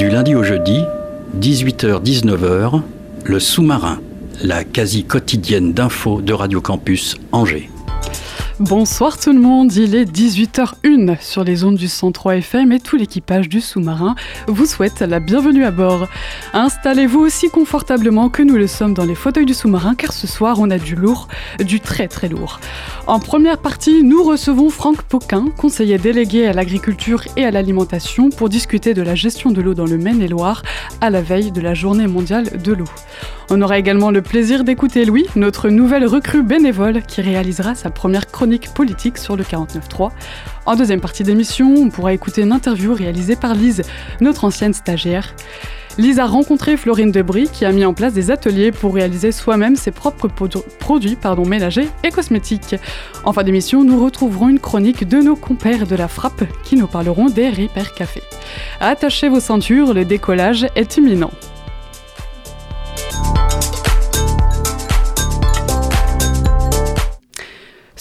Du lundi au jeudi, 18h-19h, le sous-marin, la quasi quotidienne d'infos de Radio Campus Angers. Bonsoir tout le monde, il est 18h01 sur les ondes du 103 FM et tout l'équipage du sous-marin vous souhaite la bienvenue à bord. Installez-vous aussi confortablement que nous le sommes dans les fauteuils du sous-marin car ce soir on a du lourd, du très très lourd. En première partie, nous recevons Franck Poquin, conseiller délégué à l'agriculture et à l'alimentation pour discuter de la gestion de l'eau dans le Maine-et-Loire à la veille de la journée mondiale de l'eau. On aura également le plaisir d'écouter Louis, notre nouvelle recrue bénévole qui réalisera sa première chronique politique sur le 49.3. En deuxième partie d'émission, on pourra écouter une interview réalisée par Lise, notre ancienne stagiaire. Lise a rencontré Florine Debris qui a mis en place des ateliers pour réaliser soi-même ses propres produits ménagers et cosmétiques. En fin d'émission, nous retrouverons une chronique de nos compères de la frappe qui nous parleront des Ripper Café. Attachez vos ceintures, le décollage est imminent.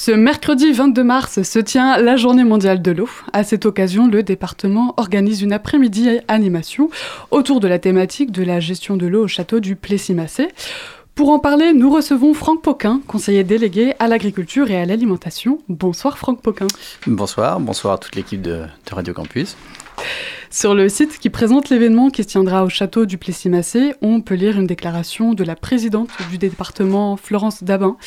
Ce mercredi 22 mars se tient la journée mondiale de l'eau. À cette occasion, le département organise une après-midi animation autour de la thématique de la gestion de l'eau au château du Plessis-Massé. Pour en parler, nous recevons Franck Poquin, conseiller délégué à l'agriculture et à l'alimentation. Bonsoir Franck Poquin. Bonsoir, bonsoir à toute l'équipe de, de Radio Campus. Sur le site qui présente l'événement qui se tiendra au château du Plessis-Massé, on peut lire une déclaration de la présidente du département, Florence Dabin,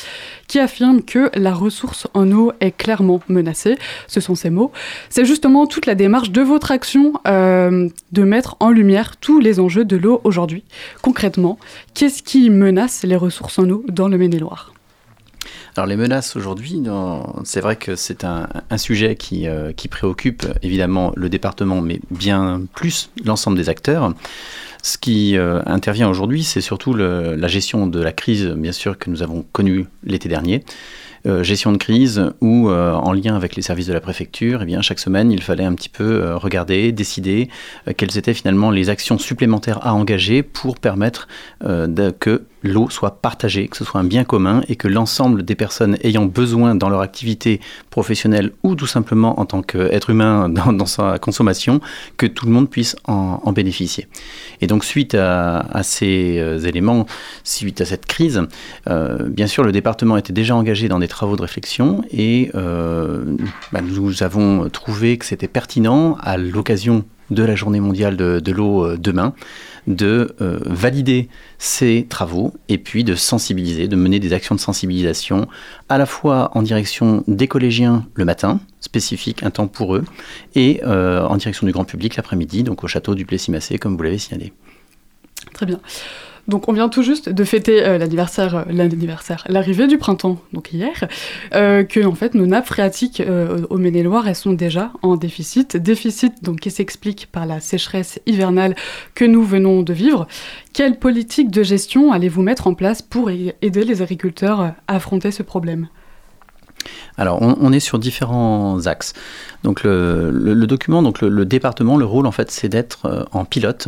qui affirme que la ressource en eau est clairement menacée. Ce sont ses mots. C'est justement toute la démarche de votre action euh, de mettre en lumière tous les enjeux de l'eau aujourd'hui. Concrètement, qu'est-ce qui menace les ressources en eau dans le Maine-et-Loire? Alors les menaces aujourd'hui, c'est vrai que c'est un, sujet qui, euh, qui, préoccupe évidemment le département, mais bien plus l'ensemble des acteurs. Ce qui euh, intervient aujourd'hui, c'est surtout la gestion de la crise, bien sûr, que nous avons connue l'été dernier. Euh, gestion de crise où, en lien avec les services de la préfecture, eh bien, chaque semaine, il fallait un petit peu regarder, décider quelles étaient finalement les actions supplémentaires à engager pour permettre que l'eau soit partagée, que ce soit un bien commun et que l'ensemble des personnes ayant besoin dans leur activité professionnelle ou tout simplement en tant qu'être humain dans, sa consommation, que tout le monde puisse en, bénéficier. Et donc suite à, ces euh, éléments, suite à cette crise, euh, bien sûr le département était déjà engagé dans des travaux de réflexion et euh, bah, nous avons trouvé que c'était pertinent à l'occasion de la journée mondiale de l'eau demain de euh, valider ces travaux et puis de sensibiliser, de mener des actions de sensibilisation à la fois en direction des collégiens le matin, spécifique, un temps pour eux, et euh, en direction du grand public l'après-midi, donc au château du Plessis-Massé, comme vous l'avez signalé. Très bien. Donc on vient tout juste de fêter euh, l'anniversaire, euh, l'anniversaire, l'arrivée du printemps, donc hier, euh, que en fait nos nappes phréatiques au Maine-et-Loire elles sont déjà en déficit, déficit donc qui s'explique par la sécheresse hivernale que nous venons de vivre. Quelle politique de gestion allez-vous mettre en place pour aider les agriculteurs à affronter ce problème? Alors, on, est sur différents axes. Donc, le, document, donc le, département, le rôle, en fait, c'est d'être en pilote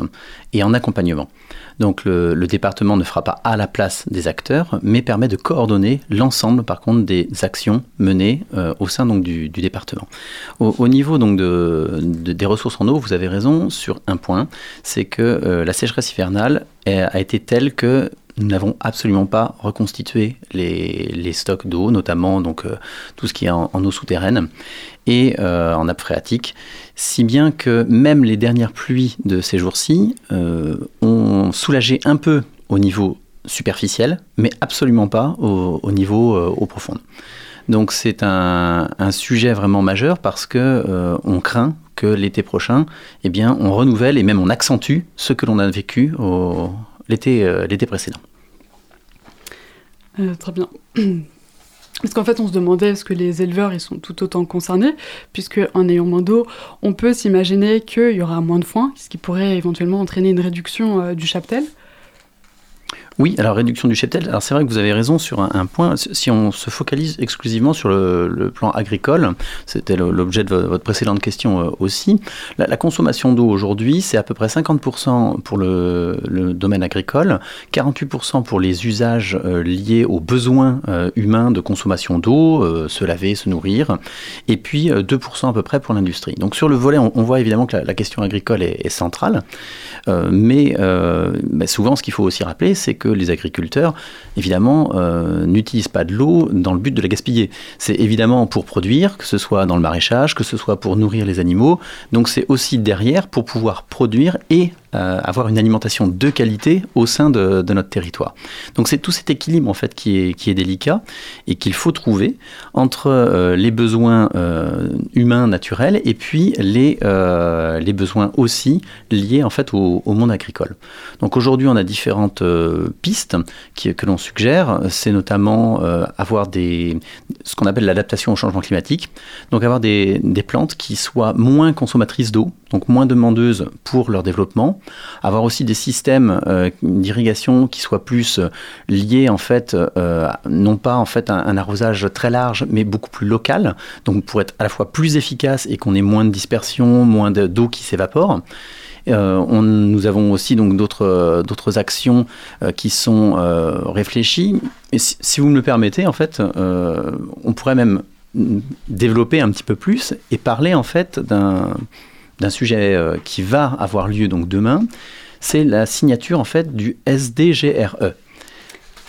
et en accompagnement. Donc le, département ne fera pas à la place des acteurs, mais permet de coordonner l'ensemble, par contre, des actions menées euh, au sein du, département. Au, niveau des ressources en eau, vous avez raison sur un point, c'est que euh, la sécheresse hivernale a, été telle que nous n'avons absolument pas reconstitué les, stocks d'eau, notamment donc, euh, tout ce qui est en, eau souterraine et en nappe phréatique si bien que même les dernières pluies de ces jours-ci euh, ont soulagé un peu au niveau superficiel, mais absolument pas au, niveau euh, au profond. Donc c'est un, sujet vraiment majeur parce que euh, on craint que l'été prochain, eh bien, on renouvelle et même on accentue ce que l'on a vécu l'été précédent. très bien. Parce qu'en fait, on se demandait est-ce que les éleveurs ils sont tout autant concernés, puisque en ayant moins d'eau, on peut s'imaginer qu'il y aura moins de foin, ce qui pourrait éventuellement entraîner une réduction euh, du cheptel. Oui, alors réduction du cheptel. Alors c'est vrai que vous avez raison sur un, point. Si on se focalise exclusivement sur le, plan agricole, c'était l'objet de votre précédente question euh, aussi. La, consommation d'eau aujourd'hui, c'est à peu près 50% pour le, domaine agricole, 48% pour les usages euh, liés aux besoins euh, humains de consommation d'eau, se laver, se nourrir, et puis 2% à peu près pour l'industrie. Donc sur le volet, on, voit évidemment que la, question agricole est, centrale, mais, mais souvent ce qu'il faut aussi rappeler, c'est que les agriculteurs, évidemment, euh, n'utilisent pas de l'eau dans le but de la gaspiller. C'est évidemment pour produire, que ce soit dans le maraîchage, que ce soit pour nourrir les animaux. Donc c'est aussi derrière pour pouvoir produire et euh, avoir une alimentation de qualité au sein de, notre territoire. Donc c'est tout cet équilibre en fait qui est, qui est délicat et qu'il faut trouver entre euh, les besoins humains naturels et puis les, besoins aussi liés en fait au monde agricole. Donc aujourd'hui on a différentes pistes que l'on suggère, c'est notamment euh, avoir des, ce qu'on appelle l'adaptation au changement climatique. Donc avoir des, des plantes qui soient moins consommatrices d'eau, donc moins demandeuses pour leur développement. Avoir aussi des systèmes euh, d'irrigation qui soient plus euh, liés en fait, non pas en fait un, un, arrosage très large, mais beaucoup plus local. Donc pour être à la fois plus efficace et qu'on ait moins de dispersion, moins d'eau qui s'évapore. Euh, nous avons aussi donc d'autres d'autres actions euh, qui sont euh, réfléchies. Si, vous me le permettez, en fait, on pourrait même développer un petit peu plus et parler en fait d'un d'un sujet qui va avoir lieu donc demain, c'est la signature en fait du SDGRE.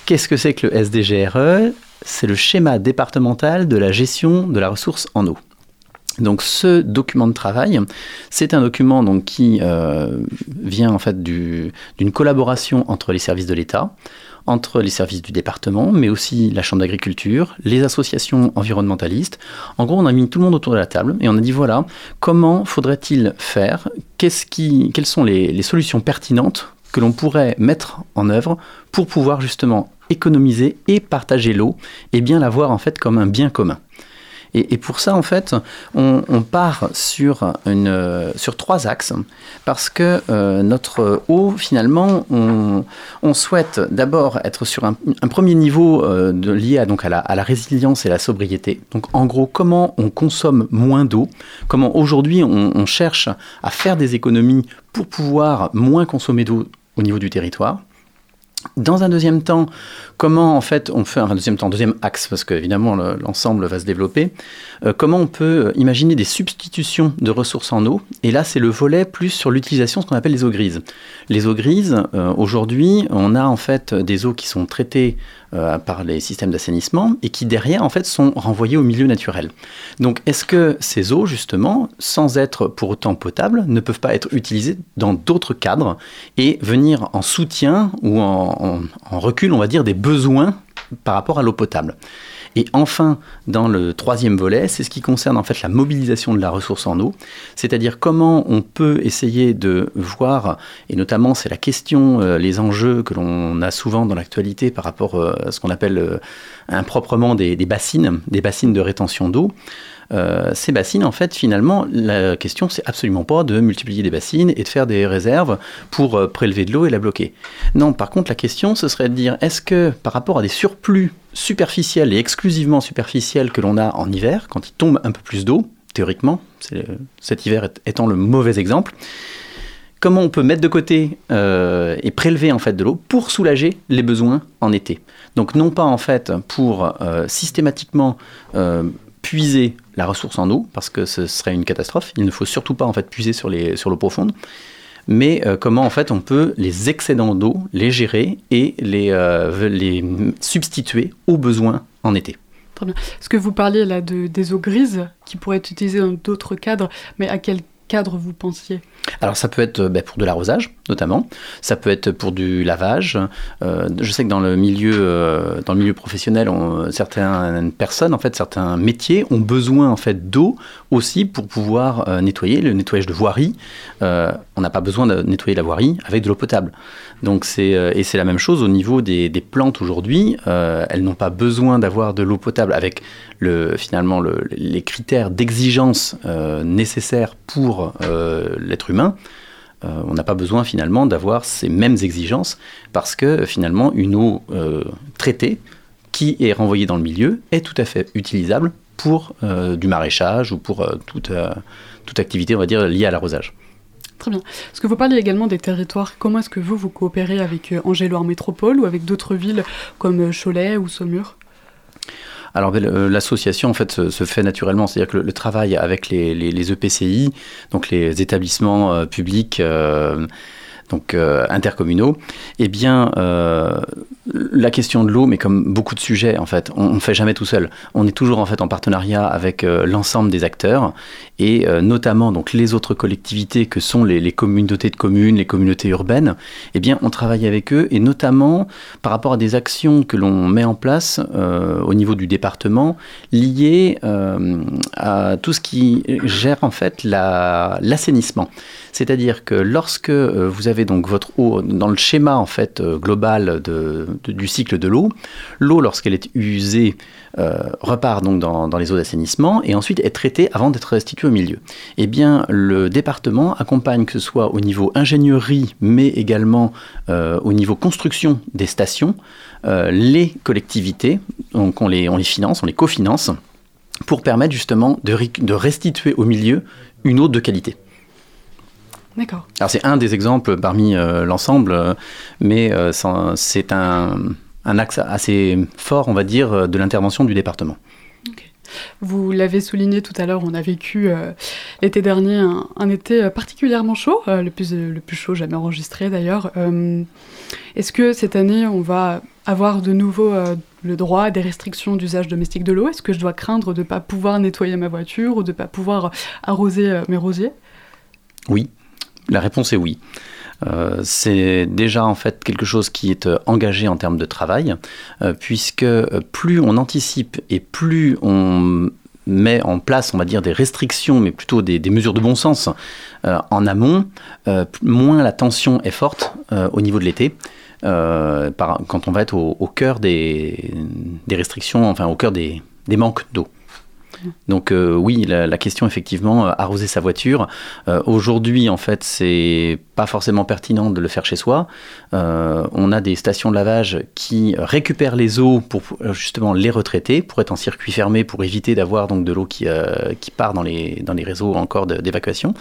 Qu'est-ce que c'est que le SDGRE C'est le schéma départemental de la gestion de la ressource en eau. Donc ce document de travail, c'est un document qui euh, vient en fait d'une collaboration entre les services de l'État, entre les services du département, mais aussi la Chambre d'agriculture, les associations environnementalistes. En gros, on a mis tout le monde autour de la table et on a dit voilà, comment faudrait-il faire? Qui, Quelles sont les, les solutions pertinentes que l'on pourrait mettre en œuvre pour pouvoir justement économiser et partager l'eau et bien l'avoir en fait comme un bien commun? Et, pour ça, en fait, on, part sur, trois axes, parce que euh, notre eau, finalement, on, souhaite d'abord être sur un, premier niveau euh, lié à, la, résilience et la sobriété. Donc, en gros, comment on consomme moins d'eau, comment aujourd'hui on cherche à faire des économies pour pouvoir moins consommer d'eau au niveau du territoire. Dans un deuxième temps, comment en fait on fait, un deuxième temps, deuxième axe, parce qu'évidemment l'ensemble va se développer, euh, comment on peut imaginer des substitutions de ressources en eau? Et là, c'est le volet plus sur l'utilisation de ce qu'on appelle les eaux grises. Les eaux grises, euh, aujourd'hui, on a en fait des eaux qui sont traitées euh, par les systèmes d'assainissement et qui derrière en fait sont renvoyées au milieu naturel. Donc est-ce que ces eaux justement, sans être pour autant potables, ne peuvent pas être utilisées dans d'autres cadres et venir en soutien ou en, en recul, on va dire, des besoins par rapport à l'eau potable? Et enfin, dans le troisième volet, c'est ce qui concerne en fait la mobilisation de la ressource en eau, c'est-à-dire comment on peut essayer de voir, et notamment c'est la question, euh, les enjeux que l'on a souvent dans l'actualité par rapport euh, à ce qu'on appelle euh, improprement des, bassines, des bassines de rétention d'eau. Ces bassines, en fait, finalement, la question, c'est absolument pas de multiplier des bassines et de faire des réserves pour prélever de l'eau et la bloquer. Non, par contre, la question, ce serait de dire, est-ce que par rapport à des surplus superficiels et exclusivement superficiels que l'on a en hiver, quand il tombe un peu plus d'eau, théoriquement, cet hiver étant le mauvais exemple, comment on peut mettre de côté euh, et prélever en fait de l'eau pour soulager les besoins en été? Donc non pas en fait pour systématiquement puiser la ressource en eau, parce que ce serait une catastrophe. Il ne faut surtout pas en fait puiser sur l'eau profonde. Mais euh, comment en fait on peut les excédents d'eau les gérer et les, euh, substituer aux besoins en été. Très bien. Est-ce que vous parliez là de, des eaux grises qui pourraient être utilisées dans d'autres cadres, mais à quel cadre vous pensiez Alors ça peut être ben, pour de l'arrosage notamment, ça peut être pour du lavage. Euh, je sais que dans le milieu, euh, dans le milieu professionnel, on, certaines personnes, en fait, certains métiers ont besoin en fait d'eau aussi pour pouvoir euh, nettoyer le nettoyage de voirie. on n'a pas besoin de nettoyer la voirie avec de l'eau potable. Donc c'est et c'est la même chose au niveau des plantes aujourd'hui. elles n'ont pas besoin d'avoir de l'eau potable avec le, finalement le, les critères d'exigence nécessaires pour l'être humain. Euh, on n'a pas besoin finalement d'avoir ces mêmes exigences parce que finalement une eau euh, traitée qui est renvoyée dans le milieu est tout à fait utilisable pour euh, du maraîchage ou pour toute, activité, on va dire, liée à l'arrosage. Très bien. Est-ce que vous parlez également des territoires? Comment est-ce que vous, vous coopérez avec Angéloire Métropole ou avec d'autres villes comme Cholet ou Saumur? Alors ben, l'association en fait se, fait naturellement, c'est-à-dire que le, travail avec les, les, EPCI, donc les établissements euh, publics euh, donc euh, intercommunaux, eh bien, euh, la question de l'eau, mais comme beaucoup de sujets, en fait, on ne fait jamais tout seul. On est toujours en fait en partenariat avec euh, l'ensemble des acteurs et notamment donc les autres collectivités que sont les, communautés de communes, les communautés urbaines. Eh bien, on travaille avec eux et notamment par rapport à des actions que l'on met en place au niveau du département liées à tout ce qui gère en fait l'assainissement. C'est-à-dire que lorsque vous avez donc votre eau dans le schéma en fait euh, global du cycle de l'eau, l'eau lorsqu'elle est usée euh, repart donc dans, les eaux d'assainissement et ensuite est traitée avant d'être restituée au milieu. Eh bien, le département accompagne que ce soit au niveau ingénierie, mais également au niveau construction des stations, les collectivités, donc on les, finance, on les cofinance pour permettre justement de restituer au milieu une eau de qualité. D'accord. Alors c'est un des exemples parmi euh, l'ensemble, euh, mais euh, c'est un, axe assez fort, on va dire, de l'intervention du département. Vous l'avez souligné tout à l'heure, on a vécu l'été dernier un, été particulièrement chaud, le, plus, le plus chaud jamais enregistré d'ailleurs. Est-ce que cette année, on va avoir de nouveau le droit à des restrictions d'usage domestique de l'eau? Est-ce que je dois craindre de ne pas pouvoir nettoyer ma voiture ou de ne pas pouvoir arroser mes rosiers? Oui, la réponse est oui. Euh, c'est déjà en fait quelque chose qui est euh, engagé en termes de travail, euh, puisque plus on anticipe et plus on met en place, on va dire, des restrictions, mais plutôt des, mesures de bon sens en amont, moins la tension est forte au niveau de l'été. quand on va être au, cœur des, restrictions, enfin au cœur des manques d'eau. Donc euh, oui, la, question effectivement, euh, arroser sa voiture. Euh, aujourd'hui, en fait, c'est pas forcément pertinent de le faire chez soi. on a des stations de lavage qui récupèrent les eaux pour justement les retraiter, pour être en circuit fermé, pour éviter d'avoir donc de l'eau qui, part dans les, dans les réseaux encore d'évacuation.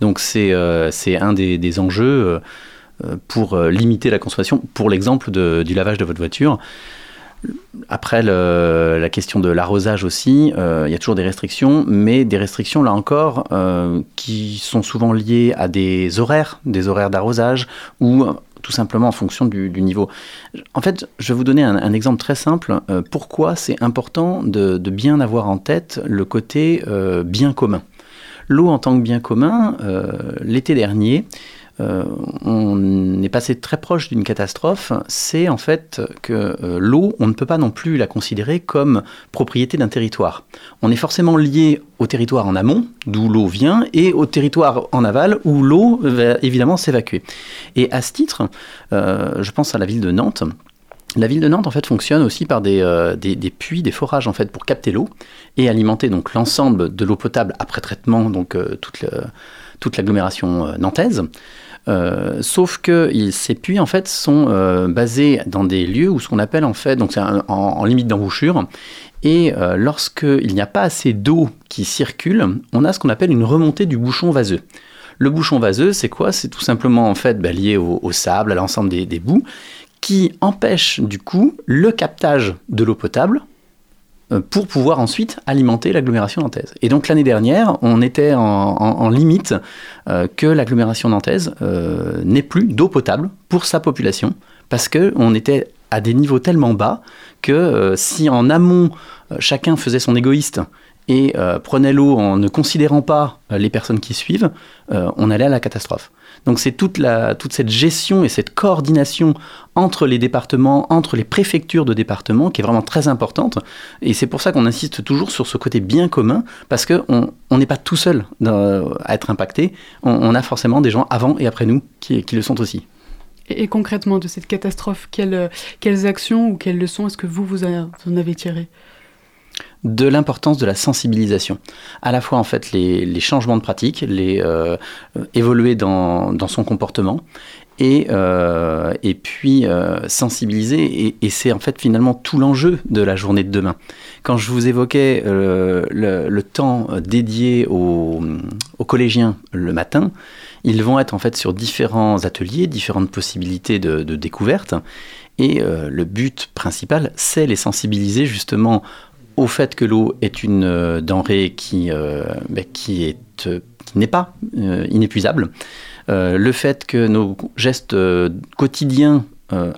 Donc c'est un des, des enjeux pour limiter la consommation. Pour l'exemple du lavage de votre voiture, après, la question de l'arrosage aussi, euh, il y a toujours des restrictions, mais des restrictions, là encore, euh, qui sont souvent liées à des horaires, des horaires d'arrosage, ou euh, tout simplement en fonction du, niveau. En fait, je vais vous donner un, exemple très simple. pourquoi c'est important de, bien avoir en tête le côté bien commun L'eau en tant que bien commun, l'été dernier, euh, on est passé très proche d'une catastrophe, c'est en fait que euh, l'eau, on ne peut pas non plus la considérer comme propriété d'un territoire. On est forcément lié au territoire en amont, d'où l'eau vient, et au territoire en aval, où l'eau va évidemment s'évacuer. Et à ce titre, euh, je pense à la ville de Nantes. La ville de Nantes en fait fonctionne aussi par des, puits, des forages en fait pour capter l'eau et alimenter donc l'ensemble de l'eau potable après traitement donc toute, toute l'agglomération nantaise. Euh, sauf que ces puits en fait sont euh, basés dans des lieux où ce qu'on appelle en fait, donc c'est en, limite d'embouchure, et euh, lorsqu'il n'y a pas assez d'eau qui circule, on a ce qu'on appelle une remontée du bouchon vaseux. Le bouchon vaseux, c'est quoi? C'est tout simplement en fait bah, lié au, sable, à l'ensemble des, des bouts, qui empêche du coup le captage de l'eau potable pour pouvoir ensuite alimenter l'agglomération nantaise. Et donc l'année dernière, on était en, limite euh, que l'agglomération nantaise euh, n'ait plus d'eau potable pour sa population, parce qu'on était à des niveaux tellement bas que si en amont chacun faisait son égoïste et euh, prenait l'eau en ne considérant pas euh, les personnes qui suivent, euh, on allait à la catastrophe. Donc c'est toute, toute cette gestion et cette coordination entre les départements, entre les préfectures de départements, qui est vraiment très importante. Et c'est pour ça qu'on insiste toujours sur ce côté bien commun, parce qu'on n'est pas tout seul à être impacté. On, a forcément des gens avant et après nous qui, le sont aussi. Et, concrètement, de cette catastrophe, quelles, quelles actions ou quelles leçons est-ce que vous, vous, en avez tirées de l'importance de la sensibilisation. À la fois en fait les, changements de pratique, les euh, évoluer dans, son comportement et, euh, et puis euh, sensibiliser. Et, c'est en fait finalement tout l'enjeu de la journée de demain. Quand je vous évoquais le, temps dédié aux, collégiens le matin, ils vont être en fait sur différents ateliers, différentes possibilités de, de découverte. Et le but principal, c'est les sensibiliser justement au fait que l'eau est une euh, denrée qui, euh, qui est euh, n'est pas inépuisable, le fait que nos gestes quotidiens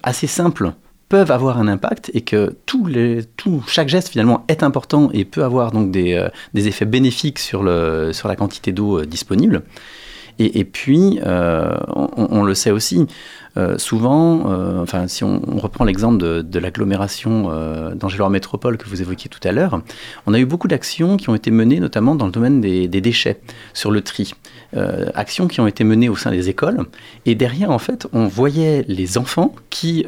assez simples peuvent avoir un impact et que les, chaque geste finalement est important et peut avoir donc des, des effets bénéfiques sur, le, sur la quantité d'eau disponible. Et, puis, on, le sait aussi, euh, souvent, euh, enfin, si on, reprend l'exemple de, l'agglomération euh, Métropole que vous évoquiez tout à l'heure, on a eu beaucoup d'actions qui ont été menées notamment dans le domaine des, déchets, sur le tri. actions qui ont été menées au sein des écoles. Et derrière, en fait, on voyait les enfants qui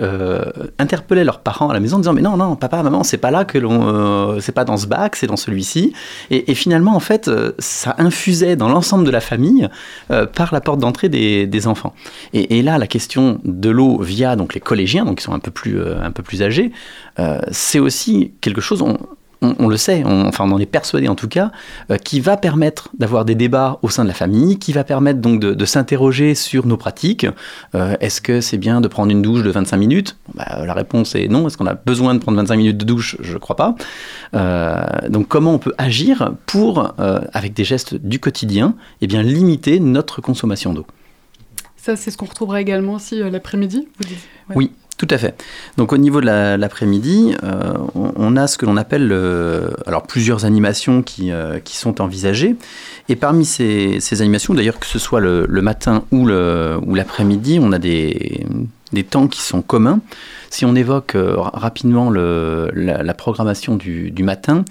interpellaient leurs parents à la maison en disant Mais non, non, papa, maman, c'est pas là que l'on. c'est pas dans ce bac, c'est dans celui-ci. Et, finalement, en fait, ça infusait dans l'ensemble de la famille par la porte d'entrée des, enfants. Et là, la question de l'eau via donc les collégiens, donc qui sont un peu plus, euh, un peu plus âgés, euh, c'est aussi quelque chose, on, le sait, on, enfin on en est persuadé en tout cas, euh, qui va permettre d'avoir des débats au sein de la famille, qui va permettre donc de, s'interroger sur nos pratiques. Est-ce que c'est bien de prendre une douche de 25 minutes? Bah, La réponse est non. Est-ce qu'on a besoin de prendre 25 minutes de douche? Je ne crois pas. donc comment on peut agir pour, avec des gestes du quotidien, eh bien, limiter notre consommation d'eau? Ça, c'est ce qu'on retrouvera également aussi euh, l'après-midi Oui, tout à fait. Donc au niveau de l'après-midi, euh, on, a ce que l'on appelle alors plusieurs animations qui, euh, qui, sont envisagées. Et parmi ces, animations, d'ailleurs que ce soit le, matin ou l'après-midi, on a des, des, temps qui sont communs. Si on évoque rapidement le, la, programmation du, matin,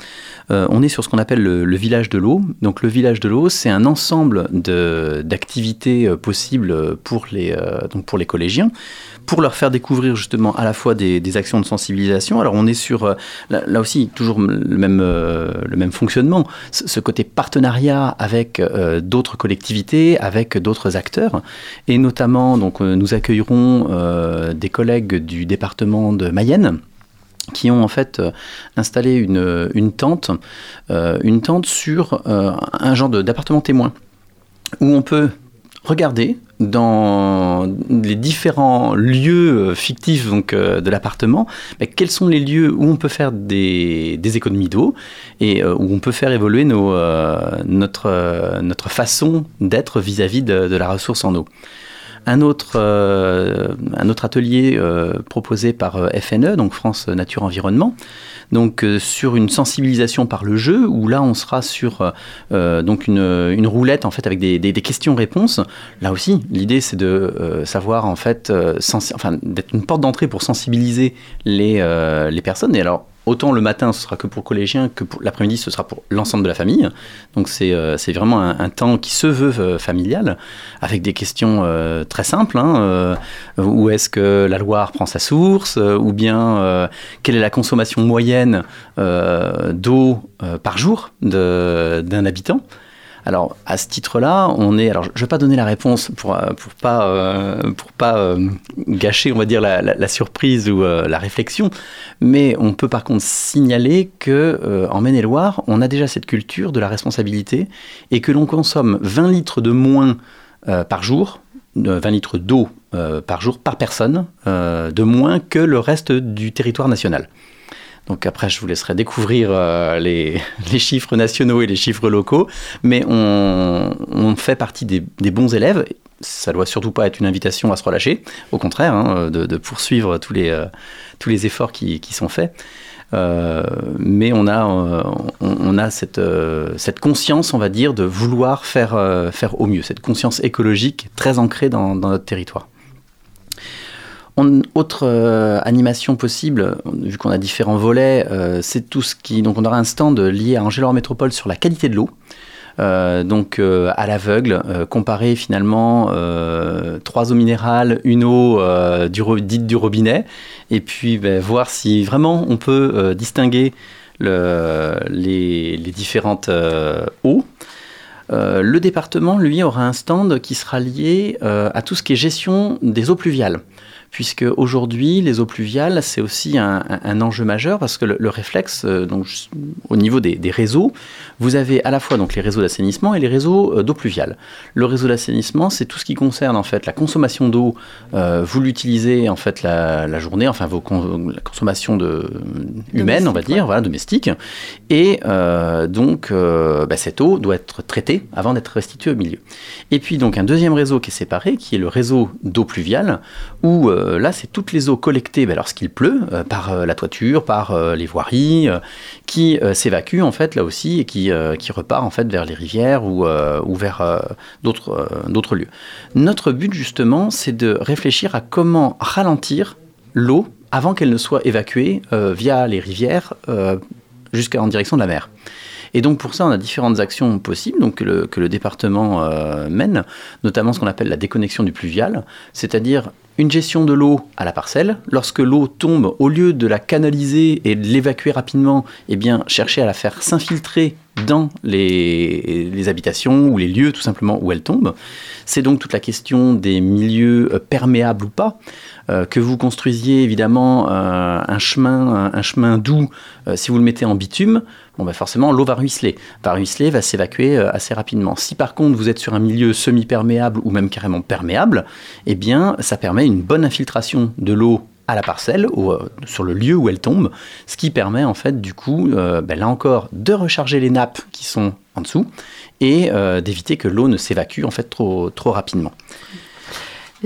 euh, on est sur ce qu'on appelle le, village de l'eau. Donc le village de l'eau, c'est un ensemble d'activités euh, possibles pour les, euh, donc pour les collégiens pour leur faire découvrir justement à la fois des, actions de sensibilisation. Alors on est sur, là, aussi, toujours le même, le même fonctionnement, ce côté partenariat avec d'autres collectivités, avec d'autres acteurs. Et notamment, donc, nous accueillerons des collègues du département de Mayenne qui ont en fait euh, installé une, tente, euh, une tente sur euh, un genre d'appartement témoin, où on peut regarder dans les différents lieux fictifs donc, de l'appartement, quels sont les lieux où on peut faire des, économies d'eau et où on peut faire évoluer notre, façon d'être vis-à-vis de la ressource en eau. Un autre, euh, un autre atelier euh, proposé par euh, FNE, donc France Nature Environnement, donc sur une sensibilisation par le jeu, où là on sera sur une, roulette en fait avec des, des, questions-réponses. Là aussi, l'idée c'est de savoir en fait, d'être une porte d'entrée pour sensibiliser les, personnes. Autant le matin, ce sera que pour collégiens, que pour l'après-midi, ce sera pour l'ensemble de la famille. Donc c'est euh, vraiment un, temps qui se veut euh, familial, avec des questions euh, très simples. Hein, où est-ce que la Loire prend sa source Ou bien quelle est la consommation moyenne d'eau par jour d'un habitant alors, à ce titre-là, on est. Alors, je ne vais pas donner la réponse pour euh, pour pas euh, euh, gâcher, on va dire la, surprise ou la réflexion, mais on peut par contre signaler que en Maine-et-Loire, on a déjà cette culture de la responsabilité et que l'on consomme 20 litres de moins par jour, 20 litres d'eau par jour par personne, de moins que le reste du territoire national. Donc après, je vous laisserai découvrir euh, les, chiffres nationaux et les chiffres locaux, mais on, fait partie des, bons élèves. Ça doit surtout pas être une invitation à se relâcher, au contraire, hein, de, poursuivre tous les, euh, efforts qui, sont faits. mais on a, cette, conscience, on va dire, de vouloir faire, au mieux, cette conscience écologique très ancrée dans notre territoire. Autre animation possible, vu qu'on a différents volets, c'est tout ce qui. Donc, on aura un stand lié à Angélor Métropole sur la qualité de l'eau. Euh, donc euh, à l'aveugle, euh, comparer finalement trois eaux minérales, une eau dite du robinet, et puis ben, voir si vraiment on peut distinguer les, différentes eaux. le département, lui, aura un stand qui sera lié à tout ce qui est gestion des eaux pluviales puisque aujourd'hui, les eaux pluviales, c'est aussi un, enjeu majeur parce que le, réflexe, euh, donc, au niveau des, réseaux, vous avez à la fois donc, les réseaux d'assainissement et les réseaux euh, d'eau pluviale. Le réseau d'assainissement, c'est tout ce qui concerne en fait la consommation d'eau. Euh, vous l'utilisez en fait la, journée, enfin vos la consommation de, humaine, on va dire, voilà, domestique. Et donc, bah, cette eau doit être traitée avant d'être restituée au milieu. Et puis donc un deuxième réseau qui est séparé, qui est le réseau d'eau pluviale, où euh, là, c'est toutes les eaux collectées ben, lorsqu'il pleut, euh, par euh, la toiture, par les voiries, qui s'évacuent en fait là aussi et qui, qui repart en fait vers les rivières ou, vers d'autres lieux. Notre but justement, c'est de réfléchir à comment ralentir l'eau avant qu'elle ne soit évacuée via les rivières jusqu'en direction de la mer. Et donc pour ça, on a différentes actions possibles que le département mène, notamment ce qu'on appelle la déconnexion du pluvial, c'est-à-dire une gestion de l'eau à la parcelle. Lorsque l'eau tombe, au lieu de la canaliser et de l'évacuer rapidement, eh chercher à la faire s'infiltrer dans les, habitations ou les lieux tout simplement où elle tombe. C'est donc toute la question des milieux euh, perméables ou pas. Euh, que vous construisiez évidemment euh, un chemin, un, chemin doux, si vous le mettez en bitume, bon, ben forcément l'eau va ruisseler. Va ruisseler, va s'évacuer assez rapidement. Si par contre vous êtes sur un milieu semi-perméable ou même carrément perméable, eh bien ça permet une bonne infiltration de l'eau à la parcelle, ou, euh, sur le lieu où elle tombe, ce qui permet en fait du coup, euh, ben, là encore, de recharger les nappes qui sont en dessous et euh, d'éviter que l'eau ne s'évacue en fait trop, trop rapidement.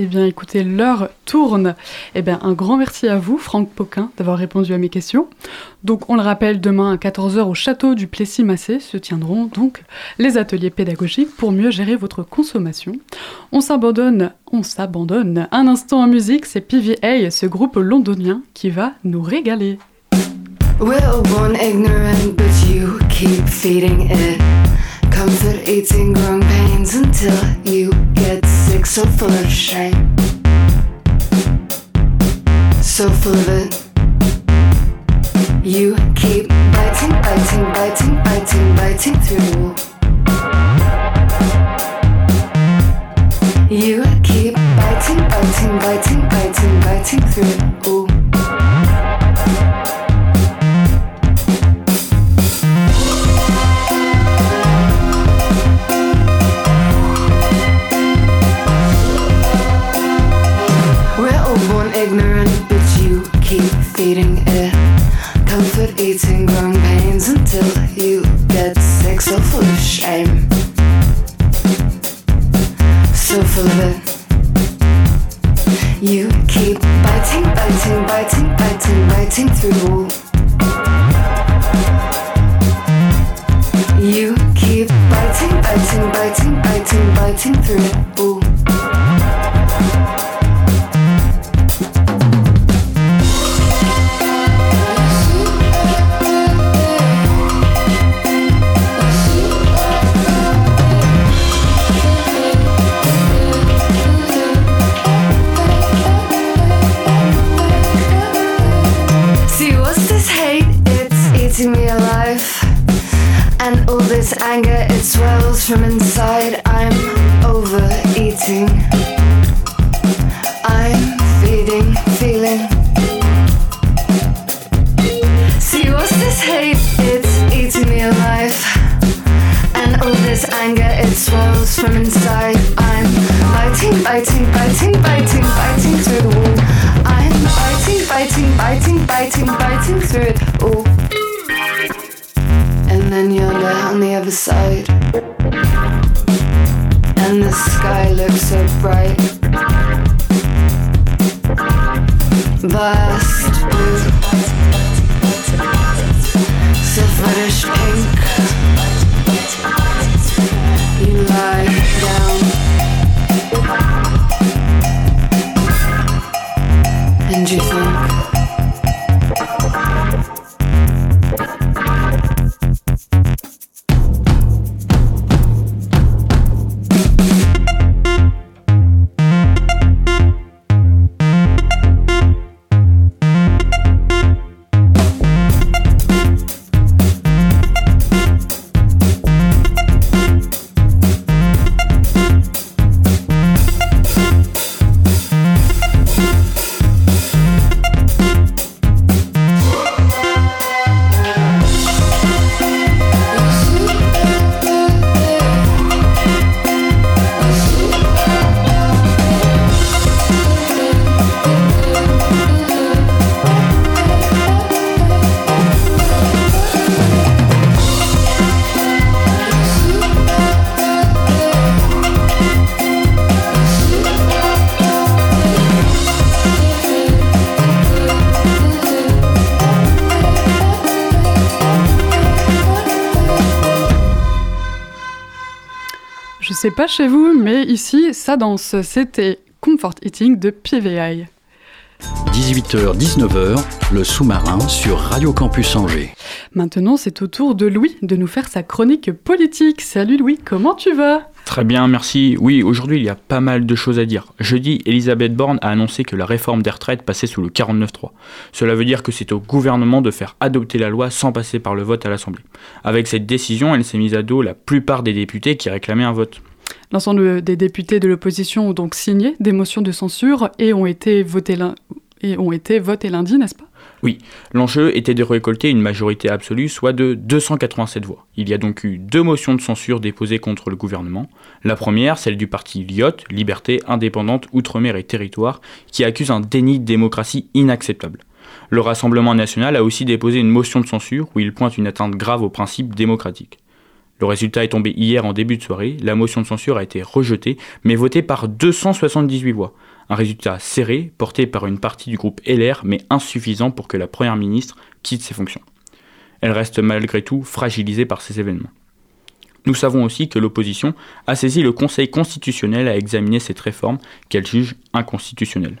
Eh bien, écoutez, l'heure tourne. Eh bien, un grand merci à vous, Franck Poquin, d'avoir répondu à mes questions. Donc, on le rappelle, demain à 14h au château du Plessis-Massé se tiendront donc les ateliers pédagogiques pour mieux gérer votre consommation. On s'abandonne, on s'abandonne un instant en musique, c'est PVA, ce groupe londonien qui va nous régaler. Eating growing pains until you get sick, so full of shame. So full of it. You keep biting, biting, biting, biting, biting through. You keep biting, biting, biting, biting, biting through. Feeding it. Comfort eating growing pains until you get sick. So full of shame. So full of it. You keep biting, biting, biting, biting, biting through. Anger, it swells from inside. I'm biting, biting, biting, biting, biting through the wall. I'm biting, biting, biting, biting, biting through it all and then you're there on the other side. And the sky looks so bright. Vast blue. reddish pink. And you think sais pas chez vous, mais ici, ça danse. C'était Comfort Eating de PVI. 18h-19h, le sous-marin sur Radio Campus Angers. Maintenant, c'est au tour de Louis de nous faire sa chronique politique. Salut Louis, comment tu vas? Très bien, merci. Oui, aujourd'hui, il y a pas mal de choses à dire. Jeudi, Elisabeth Borne a annoncé que la réforme des retraites passait sous le 49.3. Cela veut dire que c'est au gouvernement de faire adopter la loi sans passer par le vote à l'Assemblée. Avec cette décision, elle s'est mise à dos la plupart des députés qui réclamaient un vote. L'ensemble des députés de l'opposition ont donc signé des motions de censure et ont été votés lundi, n'est-ce pas? Oui, l'enjeu était de récolter une majorité absolue, soit de 287 voix. Il y a donc eu deux motions de censure déposées contre le gouvernement. La première, celle du parti LIOT, Liberté, Indépendante, Outre-mer et Territoire, qui accuse un déni de démocratie inacceptable. Le Rassemblement national a aussi déposé une motion de censure où il pointe une atteinte grave aux principes démocratiques. Le résultat est tombé hier en début de soirée, la motion de censure a été rejetée, mais votée par 278 voix. Un résultat serré, porté par une partie du groupe LR, mais insuffisant pour que la Première ministre quitte ses fonctions. Elle reste malgré tout fragilisée par ces événements. Nous savons aussi que l'opposition a saisi le Conseil constitutionnel à examiner cette réforme qu'elle juge inconstitutionnelle.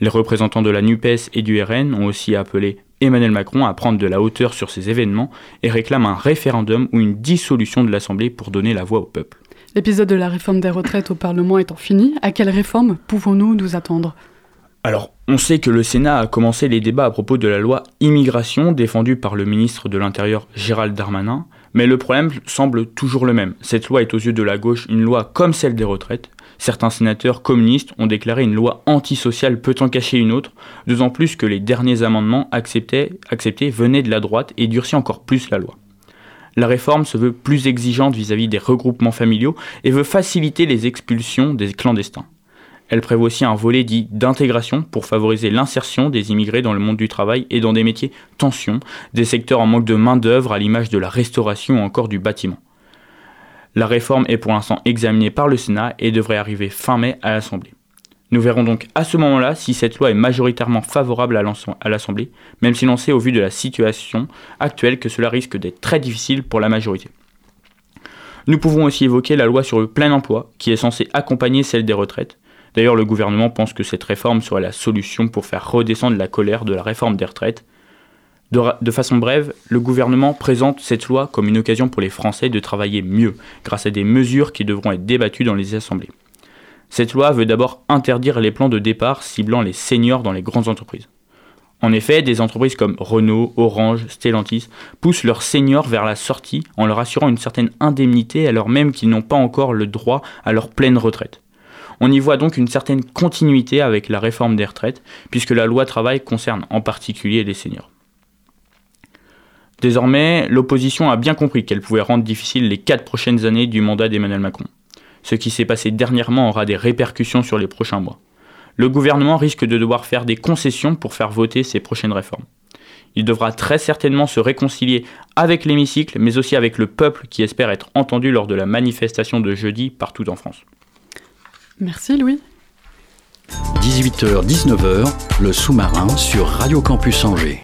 Les représentants de la NUPES et du RN ont aussi appelé Emmanuel Macron à prendre de la hauteur sur ces événements et réclament un référendum ou une dissolution de l'Assemblée pour donner la voix au peuple. L'épisode de la réforme des retraites au Parlement étant fini, à quelle réforme pouvons-nous nous attendre? Alors, on sait que le Sénat a commencé les débats à propos de la loi immigration défendue par le ministre de l'Intérieur Gérald Darmanin, mais le problème semble toujours le même. Cette loi est aux yeux de la gauche une loi comme celle des retraites. Certains sénateurs communistes ont déclaré une loi antisociale peut en cacher une autre, d'autant plus que les derniers amendements acceptés, venaient de la droite et durcissent encore plus la loi. La réforme se veut plus exigeante vis-à-vis des regroupements familiaux et veut faciliter les expulsions des clandestins. Elle prévoit aussi un volet dit d'intégration pour favoriser l'insertion des immigrés dans le monde du travail et dans des métiers tension, des secteurs en manque de main-d'œuvre à l'image de la restauration ou encore du bâtiment. La réforme est pour l'instant examinée par le Sénat et devrait arriver fin mai à l'Assemblée. Nous verrons donc à ce moment-là si cette loi est majoritairement favorable à l'Assemb- à l'Assemblée, même si l'on sait au vu de la situation actuelle que cela risque d'être très difficile pour la majorité. Nous pouvons aussi évoquer la loi sur le plein emploi, qui est censée accompagner celle des retraites. D'ailleurs, le gouvernement pense que cette réforme serait la solution pour faire redescendre la colère de la réforme des retraites. De, façon brève, le gouvernement présente cette loi comme une occasion pour les Français de travailler mieux, grâce à des mesures qui devront être débattues dans les assemblées. Cette loi veut d'abord interdire les plans de départ ciblant les seniors dans les grandes entreprises. En effet, des entreprises comme Renault, Orange, Stellantis poussent leurs seniors vers la sortie en leur assurant une certaine indemnité alors même qu'ils n'ont pas encore le droit à leur pleine retraite. On y voit donc une certaine continuité avec la réforme des retraites, puisque la loi travail concerne en particulier les seniors. Désormais, l'opposition a bien compris qu'elle pouvait rendre difficile les quatre prochaines années du mandat d'Emmanuel Macron. Ce qui s'est passé dernièrement aura des répercussions sur les prochains mois. Le gouvernement risque de devoir faire des concessions pour faire voter ces prochaines réformes. Il devra très certainement se réconcilier avec l'hémicycle, mais aussi avec le peuple qui espère être entendu lors de la manifestation de jeudi partout en France. Merci Louis. 18h-19h, le sous-marin sur Radio Campus Angers.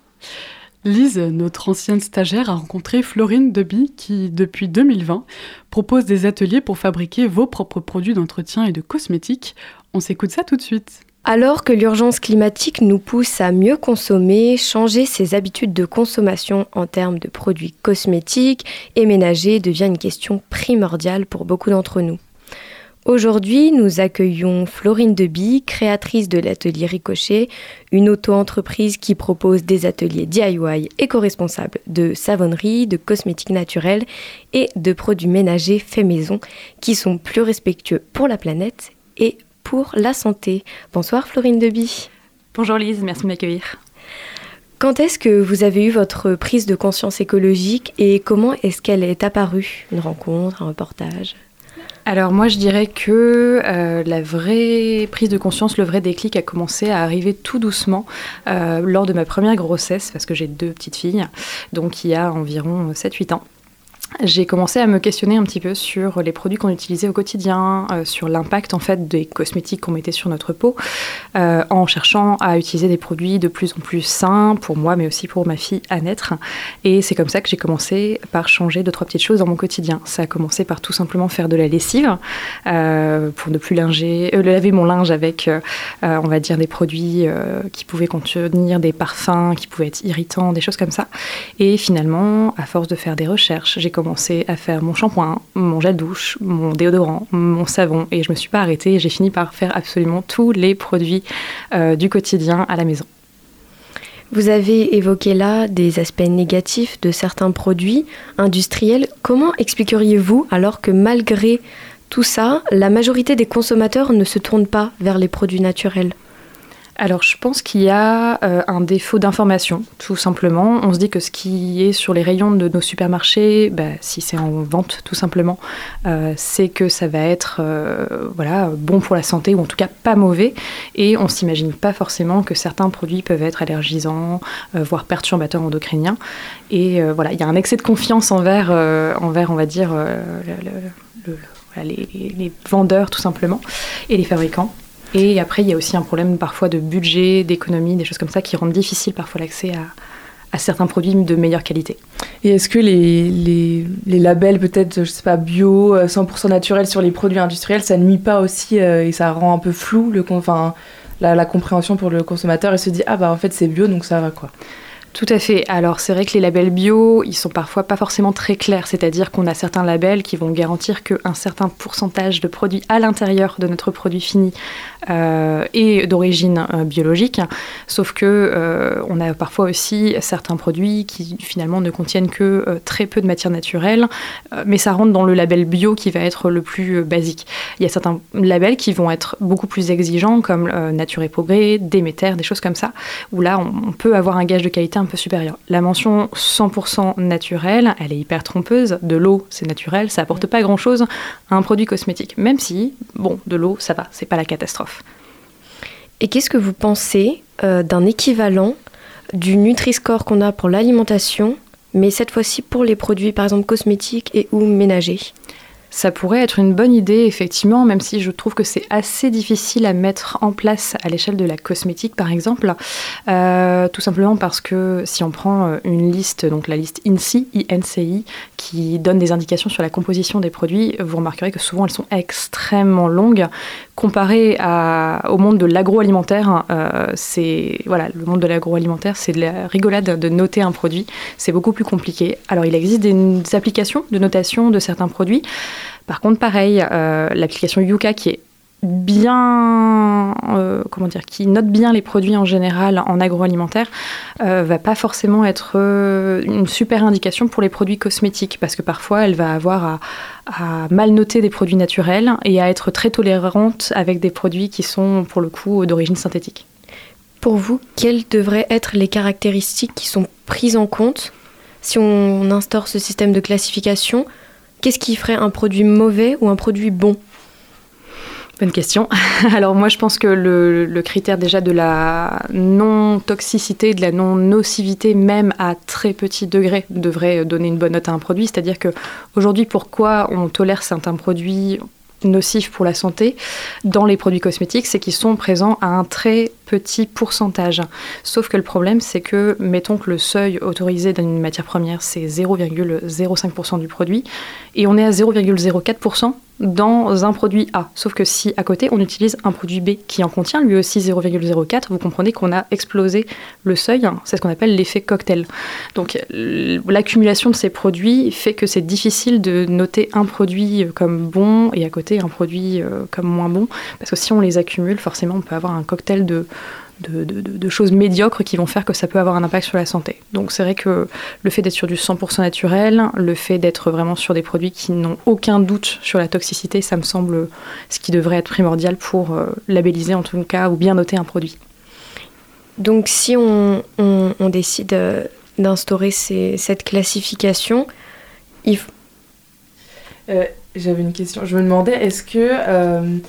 Lise, notre ancienne stagiaire, a rencontré Florine Deby qui, depuis 2020, propose des ateliers pour fabriquer vos propres produits d'entretien et de cosmétiques. On s'écoute ça tout de suite. Alors que l'urgence climatique nous pousse à mieux consommer, changer ses habitudes de consommation en termes de produits cosmétiques et ménagers devient une question primordiale pour beaucoup d'entre nous. Aujourd'hui, nous accueillons Florine Deby, créatrice de l'atelier Ricochet, une auto-entreprise qui propose des ateliers DIY éco-responsables de savonnerie, de cosmétiques naturels et de produits ménagers faits maison qui sont plus respectueux pour la planète et pour la santé. Bonsoir Florine Deby. Bonjour Lise, merci de m'accueillir. Quand est-ce que vous avez eu votre prise de conscience écologique et comment est-ce qu'elle est apparue? Une rencontre, un reportage? Alors moi je dirais que euh, la vraie prise de conscience, le vrai déclic a commencé à arriver tout doucement euh, lors de ma première grossesse, parce que j'ai deux petites filles, donc il y a environ 7-8 ans j'ai commencé à me questionner un petit peu sur les produits qu'on utilisait au quotidien, euh, sur l'impact en fait des cosmétiques qu'on mettait sur notre peau, euh, en cherchant à utiliser des produits de plus en plus sains pour moi, mais aussi pour ma fille à naître. Et c'est comme ça que j'ai commencé par changer deux trois petites choses dans mon quotidien. Ça a commencé par tout simplement faire de la lessive euh, pour ne plus linger, laver mon linge avec, on va dire des produits qui pouvaient contenir des parfums, qui pouvaient être irritants, des choses comme ça. Et finalement, à force de faire des recherches, j'ai commencé à faire mon shampoing, mon gel douche, mon déodorant, mon savon, et je me suis pas arrêtée. J'ai fini par faire absolument tous les produits euh, du quotidien à la maison. Vous avez évoqué là des aspects négatifs de certains produits industriels. Comment expliqueriez-vous alors que malgré tout ça, la majorité des consommateurs ne se tournent pas vers les produits naturels? Alors je pense qu'il y a euh, un défaut d'information, tout simplement. On se dit que ce qui est sur les rayons de nos supermarchés, bah, si c'est en vente tout simplement, euh, c'est que ça va être euh, voilà, bon pour la santé ou en tout cas pas mauvais. Et on s'imagine pas forcément que certains produits peuvent être allergisants, voire perturbateurs endocriniens. Et voilà, il y a un excès de confiance envers, envers on va dire, les, les vendeurs tout simplement et les fabricants. Et après, il y a aussi un problème parfois de budget, d'économie, des choses comme ça qui rendent difficile parfois l'accès à, certains produits de meilleure qualité. Et est-ce que les, labels peut-être, je sais pas, bio, 100% euh, naturel sur les produits industriels, ça nuit pas aussi euh, et ça rend un peu flou le, enfin, la, la compréhension pour le consommateur et se dit ah bah en fait c'est bio donc ça va quoi. Tout à fait. Alors c'est vrai que les labels bio, ils sont parfois pas forcément très clairs, c'est-à-dire qu'on a certains labels qui vont garantir qu'un certain pourcentage de produits à l'intérieur de notre produit fini euh, est d'origine euh, biologique, sauf que euh, on a parfois aussi certains produits qui finalement ne contiennent que très peu de matière naturelle, mais ça rentre dans le label bio qui va être le plus basique. Il y a certains labels qui vont être beaucoup plus exigeants, comme Nature et Progrès, Déméter, des choses comme ça, où là on, on peut avoir un gage de qualité La mention 100% naturelle, elle est hyper trompeuse. De l'eau, c'est naturel, ça apporte pas grand-chose à un produit cosmétique. Même si, bon, de l'eau, ça va, c'est pas la catastrophe. Et qu'est-ce que vous pensez euh, d'un équivalent du Nutri-Score qu'on a pour l'alimentation, mais cette fois-ci pour les produits, par exemple cosmétiques et ou ménagers? Ça pourrait être une bonne idée, effectivement, même si je trouve que c'est assez difficile à mettre en place à l'échelle de la cosmétique, par exemple. Euh, tout simplement parce que si on prend euh, une liste, donc la liste INSI, INCI, qui donne des indications sur la composition des produits, vous remarquerez que souvent elles sont extrêmement longues. Comparé au monde de l'agroalimentaire, euh, c'est le monde de l'agroalimentaire, c'est de la rigolade de noter un produit. C'est beaucoup plus compliqué. Alors il existe des, des applications de notation de certains produits. Par contre, pareil, euh, l'application Yuka qui est bien, euh, comment dire, qui note bien les produits en général en agroalimentaire, euh, va pas forcément être euh, une super indication pour les produits cosmétiques parce que parfois elle va avoir à, à, mal noter des produits naturels et à être très tolérante avec des produits qui sont pour le coup d'origine synthétique. Pour vous, quelles devraient être les caractéristiques qui sont prises en compte si on instaure ce système de classification? Qu'est-ce qui ferait un produit mauvais ou un produit bon? Bonne question. Alors moi je pense que le, critère déjà de la non-toxicité, de la non-nocivité, même à très petit degré, devrait donner une bonne note à un produit. C'est-à-dire que aujourd'hui pourquoi on tolère certains produits nocifs pour la santé dans les produits cosmétiques, c'est qu'ils sont présents à un très petit pourcentage. Sauf que le problème, c'est que, mettons que le seuil autorisé d'une matière première, c'est 0,05% du produit, et on est à 0,04% dans un produit A. Sauf que si à côté on utilise un produit B qui en contient lui aussi 0,04, vous comprenez qu'on a explosé le seuil, c'est ce qu'on appelle l'effet cocktail. Donc l'accumulation de ces produits fait que c'est difficile de noter un produit comme bon et à côté un produit euh, comme moins bon, parce que si on les accumule, forcément on peut avoir un cocktail de, de, choses médiocres qui vont faire que ça peut avoir un impact sur la santé. Donc c'est vrai que le fait d'être sur du 100% naturel, le fait d'être vraiment sur des produits qui n'ont aucun doute sur la toxicité, ça me semble ce qui devrait être primordial pour euh, labelliser en tout cas ou bien noter un produit. Donc si on, décide euh, d'instaurer cette classification, il euh, J'avais une question. Je me demandais, est-ce que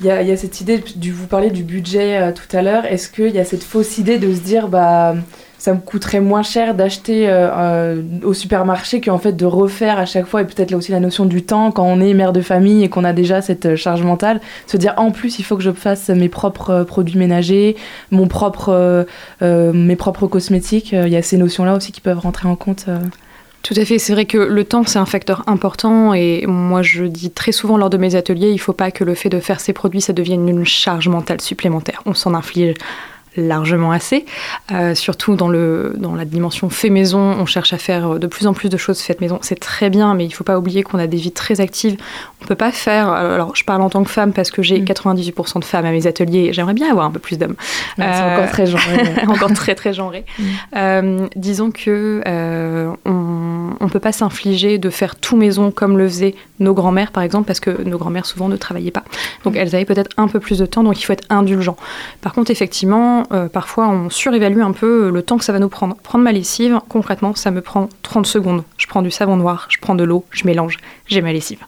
il y, a, cette idée, du, vous parler du budget euh, tout à l'heure, est-ce qu'il y a cette fausse idée de se dire, bah, ça me coûterait moins cher d'acheter euh, euh, au supermarché qu'en fait de refaire à chaque fois, et peut-être là aussi la notion du temps, quand on est mère de famille et qu'on a déjà cette charge mentale, se dire en plus il faut que je fasse mes propres produits ménagers, mon propre, mes propres cosmétiques, il y a ces notions-là aussi qui peuvent rentrer en compte. Tout à fait, c'est vrai que le temps c'est un facteur important et moi je dis très souvent lors de mes ateliers, il ne faut pas que le fait de faire ces produits ça devienne une charge mentale supplémentaire. On s'en inflige largement assez. Euh, surtout dans, le, dans la dimension fait maison, on cherche à faire de plus en plus de choses faites maison. C'est très bien, mais il ne faut pas oublier qu'on a des vies très actives. On ne peut pas faire. Euh, alors, je parle en tant que femme parce que j'ai 98% mm. de femmes à mes ateliers. J'aimerais bien avoir un peu plus d'hommes. c'est encore très genré. encore très très genré. Mm. disons que euh, on ne peut pas s'infliger de faire tout maison comme le faisaient nos grands-mères, par exemple, parce que nos grands-mères souvent ne travaillaient pas. Donc, mm. elles avaient peut-être un peu plus de temps, donc il faut être indulgent. Par contre, effectivement, euh, parfois on surévalue un peu le temps que ça va nous prendre. Prendre ma lessive, concrètement, ça me prend 30 secondes. Je prends du savon noir, je prends de l'eau, je mélange, j'ai ma lessive.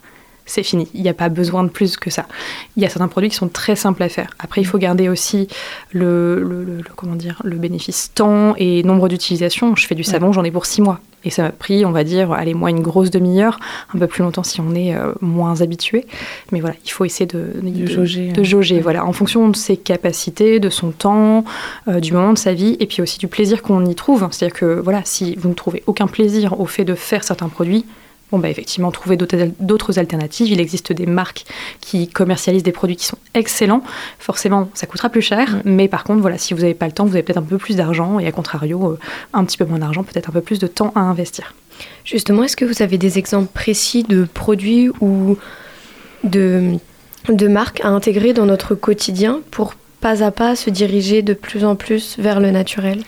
C'est fini, il n'y a pas besoin de plus que ça. Il y a certains produits qui sont très simples à faire. Après, il faut garder aussi le, comment dire, le bénéfice temps et nombre d'utilisations. Je fais du savon, j'en ai pour 6 mois. Et ça m'a pris, on va dire, allez, moi, une grosse demi-heure, un peu plus longtemps si on est euh, moins habitué. Mais voilà, il faut essayer de, de, jauger. De jauger, voilà, en fonction de ses capacités, de son temps, euh, du moment de sa vie, et puis aussi du plaisir qu'on y trouve. C'est-à-dire que, voilà, si vous ne trouvez aucun plaisir au fait de faire certains produits, Bon, bah, effectivement, trouver d'autres alternatives. Il existe des marques qui commercialisent des produits qui sont excellents. Forcément, ça coûtera plus cher, mais par contre, voilà, si vous n'avez pas le temps, vous avez peut-être un peu plus d'argent, et à contrario, euh, un petit peu moins d'argent, peut-être un peu plus de temps à investir. Justement, est-ce que vous avez des exemples précis de produits ou de, de marques à intégrer dans notre quotidien pour pas à pas se diriger de plus en plus vers le naturel?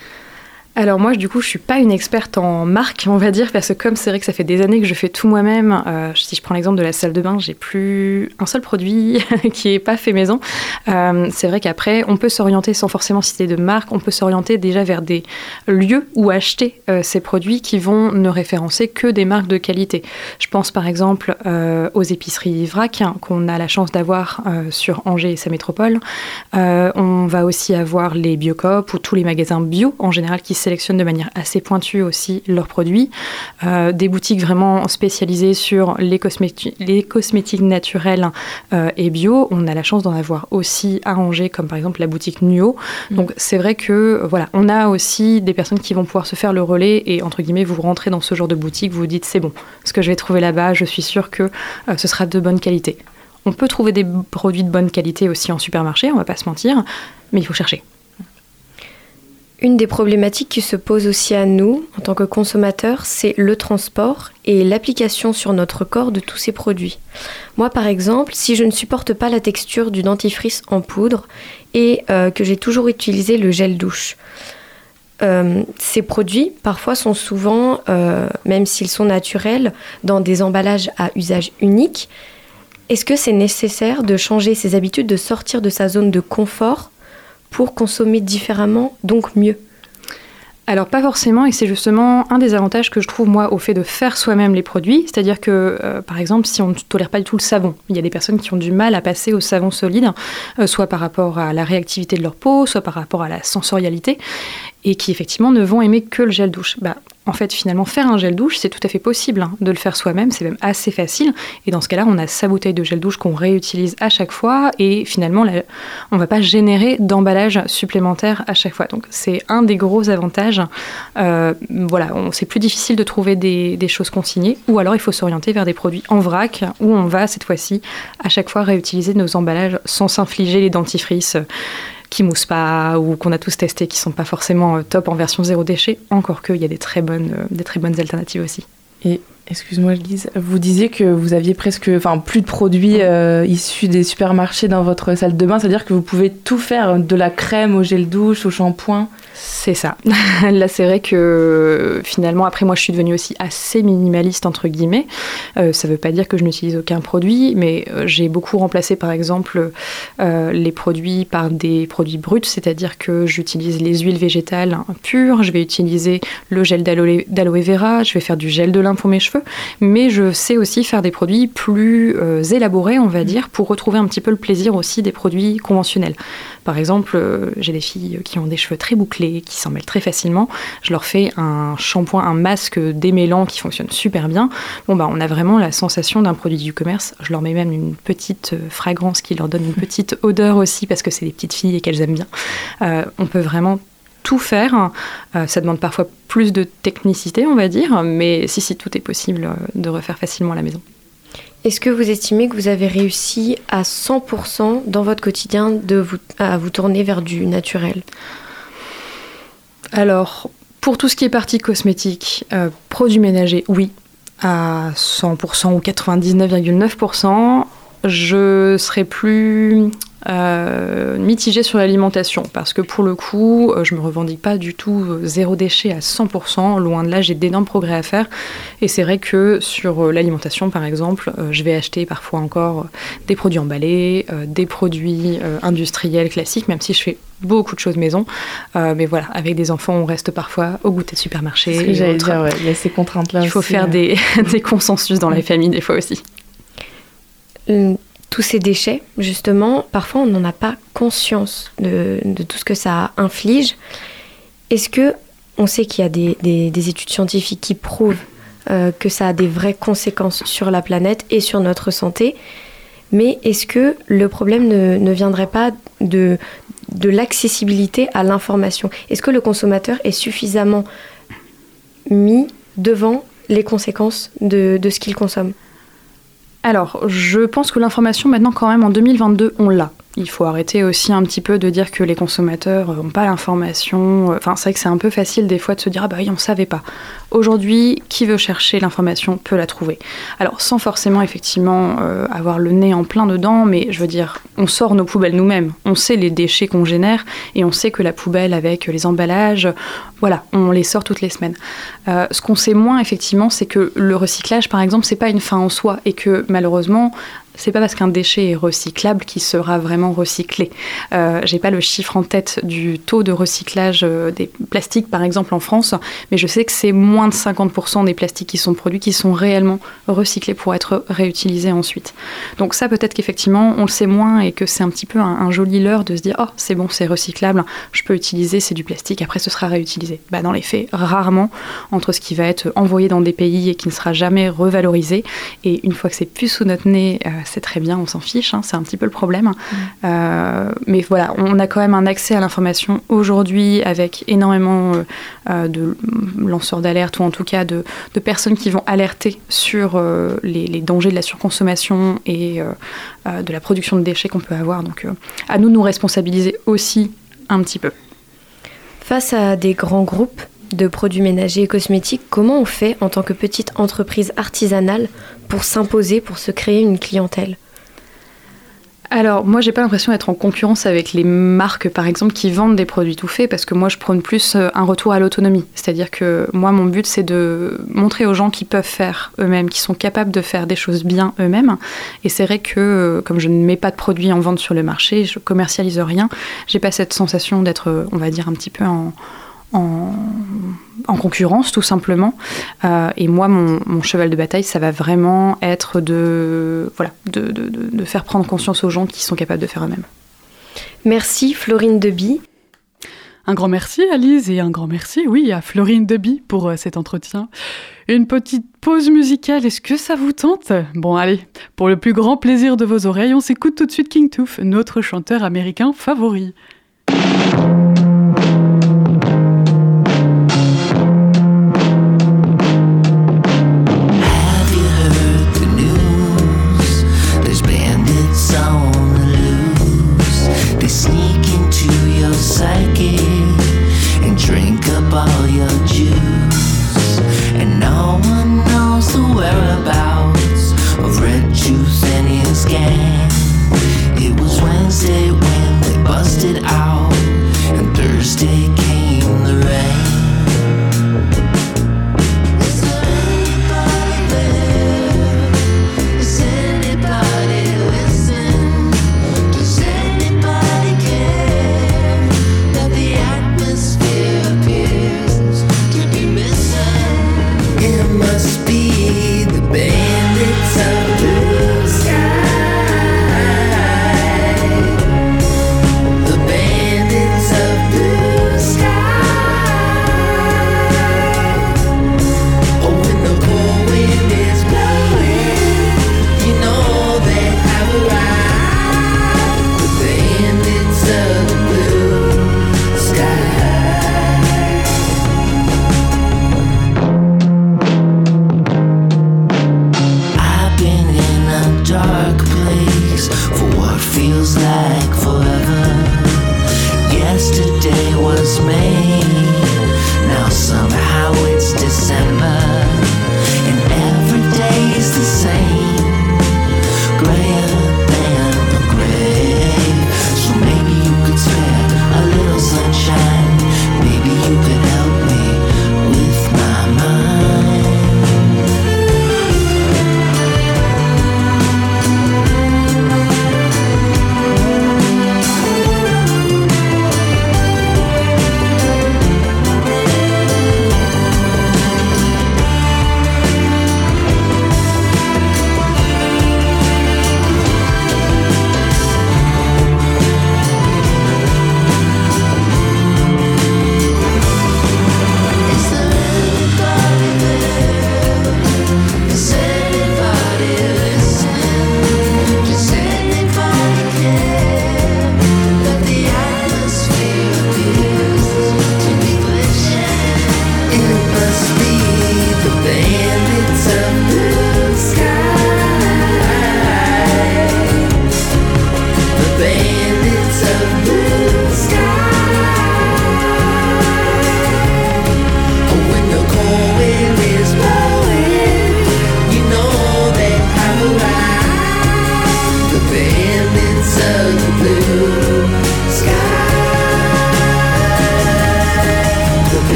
Alors moi, du coup, je suis pas une experte en marque, on va dire, parce que comme c'est vrai que ça fait des années que je fais tout moi-même, euh, si je prends l'exemple de la salle de bain, j'ai plus un seul produit qui est pas fait maison. Euh, c'est vrai qu'après, on peut s'orienter sans forcément citer de marque, on peut s'orienter déjà vers des lieux où acheter euh, ces produits qui vont ne référencer que des marques de qualité. Je pense par exemple aux épiceries VRAC hein, qu'on a la chance d'avoir sur Angers et sa métropole. on va aussi avoir les Biocop ou tous les magasins bio en général qui sélectionnent de manière assez pointue aussi leurs produits. Euh, des boutiques vraiment spécialisées sur les, cosmétiques, les cosmétiques naturels euh, et bio. On a la chance d'en avoir aussi à Angers, comme par exemple la boutique Nuo. Mm. Donc c'est vrai que voilà, on a aussi des personnes qui vont pouvoir se faire le relais et entre guillemets, vous rentrez dans ce genre de boutique, vous vous dites c'est bon, ce que je vais trouver là-bas, je suis sûre que euh, ce sera de bonne qualité. On peut trouver des produits de bonne qualité aussi en supermarché, on va pas se mentir, mais il faut chercher. Une des problématiques qui se pose aussi à nous, en tant que consommateurs, c'est le transport et l'application sur notre corps de tous ces produits. Moi, par exemple, si je ne supporte pas la texture du dentifrice en poudre et euh, que j'ai toujours utilisé le gel douche, euh, ces produits, parfois, sont souvent, euh, même s'ils sont naturels, dans des emballages à usage unique. Est-ce que c'est nécessaire de changer ses habitudes, de sortir de sa zone de confort pour consommer différemment, donc mieux alors pas forcément, et c'est justement un des avantages que je trouve moi au fait de faire soi-même les produits, c'est-à-dire que euh, par exemple si on ne tolère pas du tout le savon, il y a des personnes qui ont du mal à passer au savon solide, euh, soit par rapport à la réactivité de leur peau, soit par rapport à la sensorialité, et qui effectivement ne vont aimer que le gel douche. Bah, en fait, finalement, faire un gel douche, c'est tout à fait possible hein, de le faire soi-même, c'est même assez facile. Et dans ce cas-là, on a sa bouteille de gel douche qu'on réutilise à chaque fois, et finalement, on ne va pas générer d'emballage supplémentaire à chaque fois. Donc, c'est un des gros avantages. Euh, voilà, c'est plus difficile de trouver des, choses consignées, ou alors il faut s'orienter vers des produits en vrac, où on va cette fois-ci à chaque fois réutiliser nos emballages sans s'infliger les dentifrices qui moussent pas ou qu'on a tous testé qui sont pas forcément euh, top en version zéro déchet, encore qu'il y a des très bonnes, euh, des très bonnes alternatives aussi. Excuse-moi Lise, vous disiez que vous aviez presque, enfin plus de produits euh, issus des supermarchés dans votre salle de bain, c'est-à-dire que vous pouvez tout faire, de la crème au gel douche, au shampoing. C'est ça. Là, c'est vrai que finalement, après, moi, je suis devenue aussi assez minimaliste, entre guillemets. Euh, ça ne veut pas dire que je n'utilise aucun produit, mais euh, j'ai beaucoup remplacé, par exemple, les produits par des produits bruts, c'est-à-dire que j'utilise les huiles végétales pures, je vais utiliser le gel d'aloe vera, je vais faire du gel de lin pour mes cheveux, mais je sais aussi faire des produits plus euh, élaborés, on va dire, pour retrouver un petit peu le plaisir aussi des produits conventionnels. Par exemple, euh, j'ai des filles qui ont des cheveux très bouclés, qui s'en mêlent très facilement. Je leur fais un shampoing, un masque démêlant qui fonctionne super bien. Bon, bah, on a vraiment la sensation d'un produit du commerce. Je leur mets même une petite euh, fragrance qui leur donne une petite odeur aussi parce que c'est des petites filles et qu'elles aiment bien. Euh, on peut vraiment tout faire. Euh, ça demande parfois plus de technicité, on va dire, mais si, si, tout est possible euh, de refaire facilement à la maison. Est-ce que vous estimez que vous avez réussi à 100% dans votre quotidien de vous, à vous tourner vers du naturel? Alors, pour tout ce qui est partie cosmétique, euh, produits ménagers, oui, à 100% ou 99,9%. Je serais plus euh, mitigée sur l'alimentation parce que pour le coup, euh, je me revendique pas du tout euh, zéro déchet à 100%. Loin de là, j'ai d'énormes progrès à faire. Et c'est vrai que sur l'alimentation, par exemple, je vais acheter parfois encore des produits emballés, des produits industriels classiques, même si je fais beaucoup de choses maison. Euh, mais voilà, avec des enfants, on reste parfois au goûter de supermarché. Et dire, ouais, il y a ces contraintes-là Il faut aussi, faire euh. des, des consensus dans la famille des fois aussi. Euh, Tous ces déchets, justement, parfois on n'en a pas conscience de, tout ce que ça inflige. Est-ce que on sait qu'il y a des études scientifiques qui prouvent euh, que ça a des vraies conséquences sur la planète et sur notre santé, mais est-ce que le problème ne, ne viendrait pas de, de l'accessibilité à l'information? Est-ce que le consommateur est suffisamment mis devant les conséquences de, de ce qu'il consomme? Alors, je pense que l'information, maintenant, quand même, en 2022, on l'a. Il faut arrêter aussi un petit peu de dire que les consommateurs n'ont pas l'information. Enfin, c'est vrai que c'est un peu facile des fois de se dire ah bah oui, on ne savait pas. Aujourd'hui, qui veut chercher l'information peut la trouver. Alors, sans forcément effectivement euh, avoir le nez en plein dedans, mais je veux dire, on sort nos poubelles nous-mêmes. On sait les déchets qu'on génère et on sait que la poubelle avec les emballages, voilà, on les sort toutes les semaines. Euh, ce qu'on sait moins effectivement, c'est que le recyclage, par exemple, c'est pas une fin en soi et que malheureusement, c'est pas parce qu'un déchet est recyclable qu'il sera vraiment recyclé. Euh, J'ai pas le chiffre en tête du taux de recyclage euh, des plastiques, par exemple, en France, mais je sais que c'est moins de 50% des plastiques qui sont produits qui sont réellement recyclés pour être réutilisés ensuite. Donc ça, peut-être qu'effectivement, on le sait moins et que c'est un petit peu un, joli leurre de se dire oh c'est bon, c'est recyclable, je peux utiliser, c'est du plastique, après ce sera réutilisé. Bah, dans les faits, rarement entre ce qui va être envoyé dans des pays et qui ne sera jamais revalorisé et une fois que c'est plus sous notre nez, euh, c'est très bien, on s'en fiche, hein, c'est un petit peu le problème. Euh, mais voilà, on a quand même un accès à l'information aujourd'hui avec énormément euh, euh, de lanceurs d'alerte ou en tout cas de, de personnes qui vont alerter sur euh, les, les dangers de la surconsommation et de la production de déchets qu'on peut avoir. Donc à nous de nous responsabiliser aussi un petit peu. Face à des grands groupes de produits ménagers et cosmétiques, comment on fait en tant que petite entreprise artisanale pour s'imposer, pour se créer une clientèle? Alors, moi, j'ai pas l'impression d'être en concurrence avec les marques, par exemple, qui vendent des produits tout faits, parce que moi, je prône plus euh, un retour à l'autonomie. C'est-à-dire que moi, mon but, c'est de montrer aux gens qui peuvent faire eux-mêmes, qui sont capables de faire des choses bien eux-mêmes. Et c'est vrai que, euh, comme je ne mets pas de produits en vente sur le marché, je commercialise rien, j'ai pas cette sensation d'être, euh, on va dire, un petit peu en. En, en concurrence tout simplement Euh, et moi mon, mon cheval de bataille ça va vraiment être de voilà de, de- de- de faire prendre conscience aux gens qui sont capables de faire eux-mêmes Merci Florine Deby. Un grand merci à Lise et un grand merci, oui, à Florine Deby pour euh, cet entretien. Une petite pause musicale, est-ce que ça vous tente? Bon, allez, pour le plus grand plaisir de vos oreilles, on s'écoute tout de suite King Tooth, notre chanteur américain favori.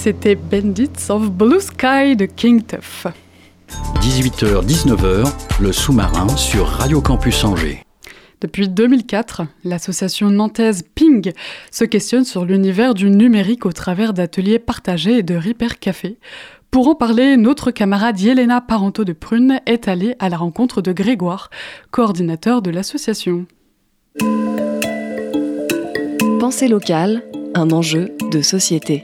C'était Bandits of Blue Sky de King Tuff. 18h-19h, le sous-marin sur Radio Campus Angers. Depuis 2004, l'association nantaise Ping se questionne sur l'univers du numérique au travers d'ateliers partagés et de Repair Café. Pour en parler, notre camarade Yelena Parento de Prune est allée à la rencontre de Grégoire, coordinateur de l'association. Pensée locale, un enjeu de société.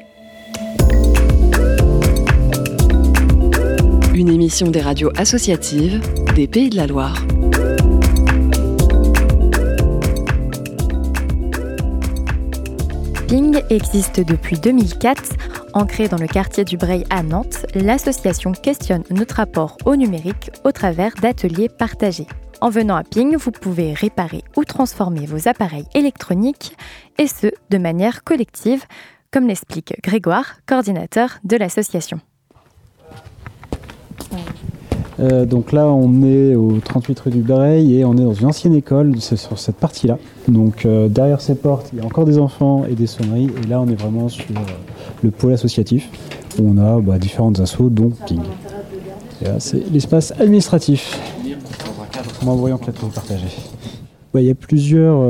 Une émission des radios associatives des Pays de la Loire. Ping existe depuis 2004. Ancrée dans le quartier du Breil à Nantes, l'association questionne notre rapport au numérique au travers d'ateliers partagés. En venant à Ping, vous pouvez réparer ou transformer vos appareils électroniques, et ce, de manière collective, comme l'explique Grégoire, coordinateur de l'association. Euh, donc là, on est au 38 rue du Breil et on est dans une ancienne école, c'est sur cette partie-là. Donc euh, derrière ces portes, il y a encore des enfants et des sonneries. Et là, on est vraiment sur euh, le pôle associatif où on a bah, différentes assos, dont Ping. C'est l'espace administratif. Tour est partagée. Ouais, il y a plusieurs,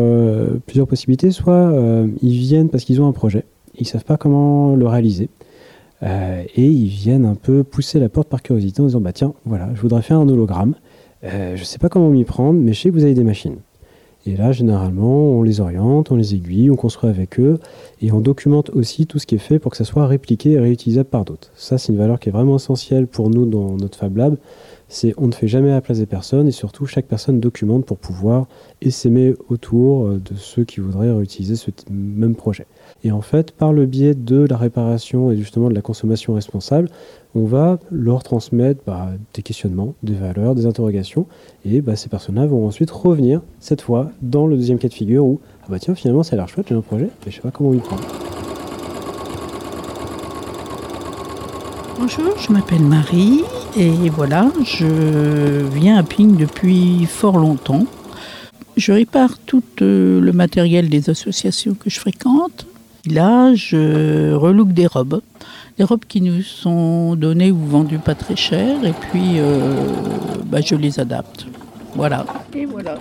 possibilités. Soit ils viennent parce qu'ils ont un projet, ils savent pas comment le réaliser. Euh, et ils viennent un peu pousser la porte par curiosité en disant bah tiens voilà je voudrais faire un hologramme. Euh, je sais pas comment m'y prendre mais je sais que vous avez des machines. Et là généralement on les oriente on les aiguille on construit avec eux et on documente aussi tout ce qui est fait pour que ça soit répliqué et réutilisable par d'autres. Ça c'est une valeur qui est vraiment essentielle pour nous dans notre Fab Lab c'est on ne fait jamais à la place des personnes et surtout chaque personne documente pour pouvoir essaimer autour euh, de ceux qui voudraient réutiliser ce même projet. Et en fait, par le biais de la réparation et justement de la consommation responsable, on va leur transmettre bah, des questionnements, des valeurs, des interrogations, et bah, ces personnes-là vont ensuite revenir, cette fois, dans le deuxième cas de figure où, ah bah tiens, finalement, ça a l'air chouette, j'ai un projet, mais je sais pas comment y prendre. Bonjour, je m'appelle Marie et voilà, je viens à Ping depuis fort longtemps. Je répare tout euh, le matériel des associations que je fréquente. Là, je relook des robes, des robes qui nous sont données ou vendues pas très cher et puis euh, bah, je les adapte. Voilà. Et voilà.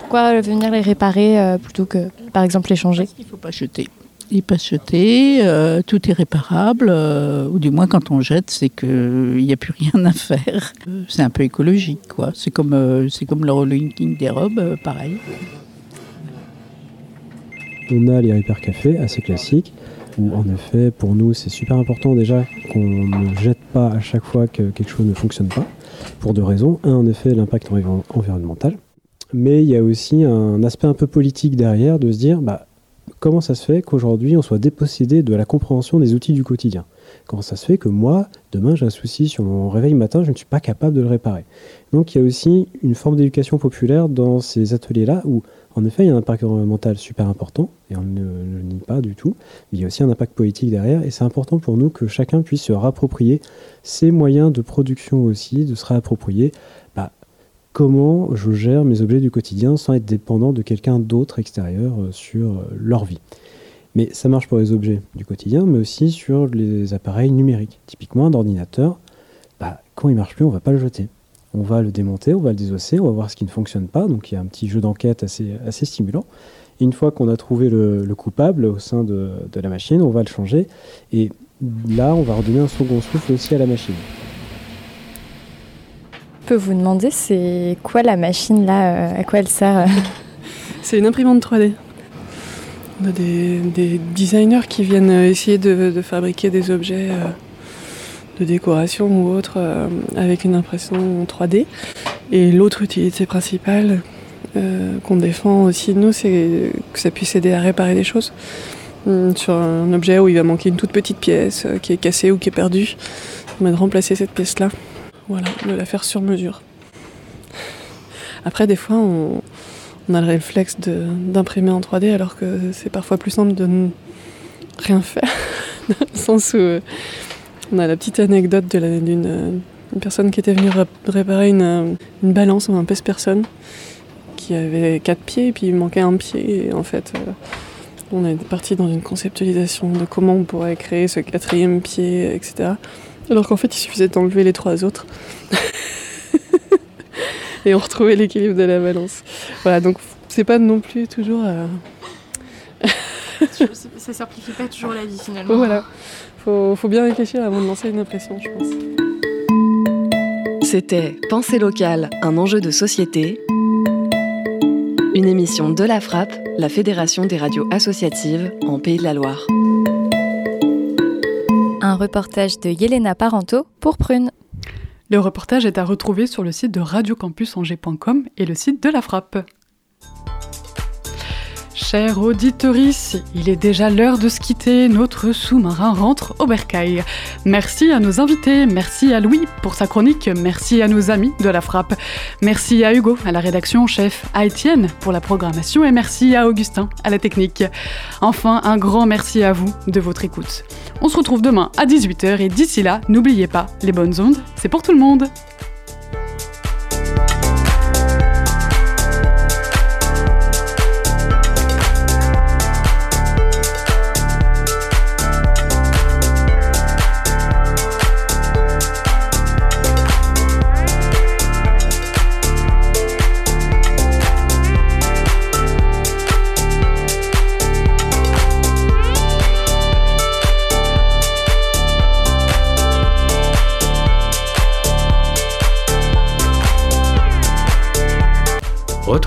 Pourquoi venir les réparer euh, plutôt que, par exemple, les changer? Il ne faut pas jeter. Il pas jeter, euh, tout est réparable, euh, ou du moins quand on jette, c'est qu'il n'y a plus rien à faire. Euh, C'est un peu écologique, quoi. C'est comme, euh, c'est comme le relooking des robes, pareil. On a les Repair Café, assez classiques, où en effet, pour nous, c'est super important déjà qu'on ne jette pas à chaque fois que quelque chose ne fonctionne pas, pour deux raisons. Un, en effet, l'impact environ- environnemental, mais il y a aussi un aspect un peu politique derrière de se dire, bah, comment ça se fait qu'aujourd'hui on soit dépossédé de la compréhension des outils du quotidien? Comment ça se fait que moi, demain, j'ai un souci sur mon réveil matin, je ne suis pas capable de le réparer? Donc il y a aussi une forme d'éducation populaire dans ces ateliers-là où, en effet, il y a un impact environnemental super important, et on ne le nie pas du tout, mais il y a aussi un impact politique derrière, et c'est important pour nous que chacun puisse se réapproprier ces moyens de production aussi, de se réapproprier bah, comment je gère mes objets du quotidien sans être dépendant de quelqu'un d'autre extérieur euh, sur euh, leur vie. Mais ça marche pour les objets du quotidien, mais aussi sur les appareils numériques. Typiquement, un ordinateur, bah, quand il marche plus, on va pas le jeter. On va le démonter, on va le désosser, on va voir ce qui ne fonctionne pas. Donc il y a un petit jeu d'enquête assez, stimulant. Une fois qu'on a trouvé le, le coupable au sein de, de la machine, on va le changer. Et là, on va redonner un second souffle aussi à la machine. Peux vous demander, c'est quoi la machine là euh, À quoi elle sert euh C'est une imprimante 3D. On a des, des designers qui viennent euh, essayer de, fabriquer des objets de décoration ou autres euh, avec une impression 3D. Et l'autre utilité principale qu'on défend aussi, nous, c'est que ça puisse aider à réparer des choses. Hum, Sur un objet où il va manquer une toute petite pièce qui est cassée ou qui est perdue, on va de remplacer cette pièce-là. Voilà, de la faire sur mesure. Après, des fois, on, a le réflexe d'imprimer en 3D alors que c'est parfois plus simple de ne rien faire. Dans le sens où euh, on a la petite anecdote d'une euh, personne qui était venue ré- réparer une, euh, une balance ou un pèse-personne qui avait quatre pieds et puis il manquait un pied. Et en fait, on est parti dans une conceptualisation de comment on pourrait créer ce quatrième pied, etc. Alors qu'en fait, il suffisait d'enlever les trois autres. et on retrouvait l'équilibre de la balance. Voilà, donc c'est pas non plus toujours. euh, Ça simplifie pas toujours la vie finalement. Voilà, faut, faut bien réfléchir avant de lancer une impression, je pense. C'était Pensée locale, un enjeu de société. Une émission de la Frappe, la Fédération des radios associatives en Pays de la Loire. Un reportage de Yelena Parento pour Prune. Le reportage est à retrouver sur le site de radiocampusangers.com et le site de la Frappe. Chers auditoris, il est déjà l'heure de se quitter, notre sous-marin rentre au bercail. Merci à nos invités, merci à Louis pour sa chronique, merci à nos amis de la frappe, merci à Hugo à la rédaction chef, à Étienne pour la programmation et merci à Augustin à la technique. Enfin, un grand merci à vous de votre écoute. On se retrouve demain à 18h et d'ici là, n'oubliez pas, les bonnes ondes, c'est pour tout le monde.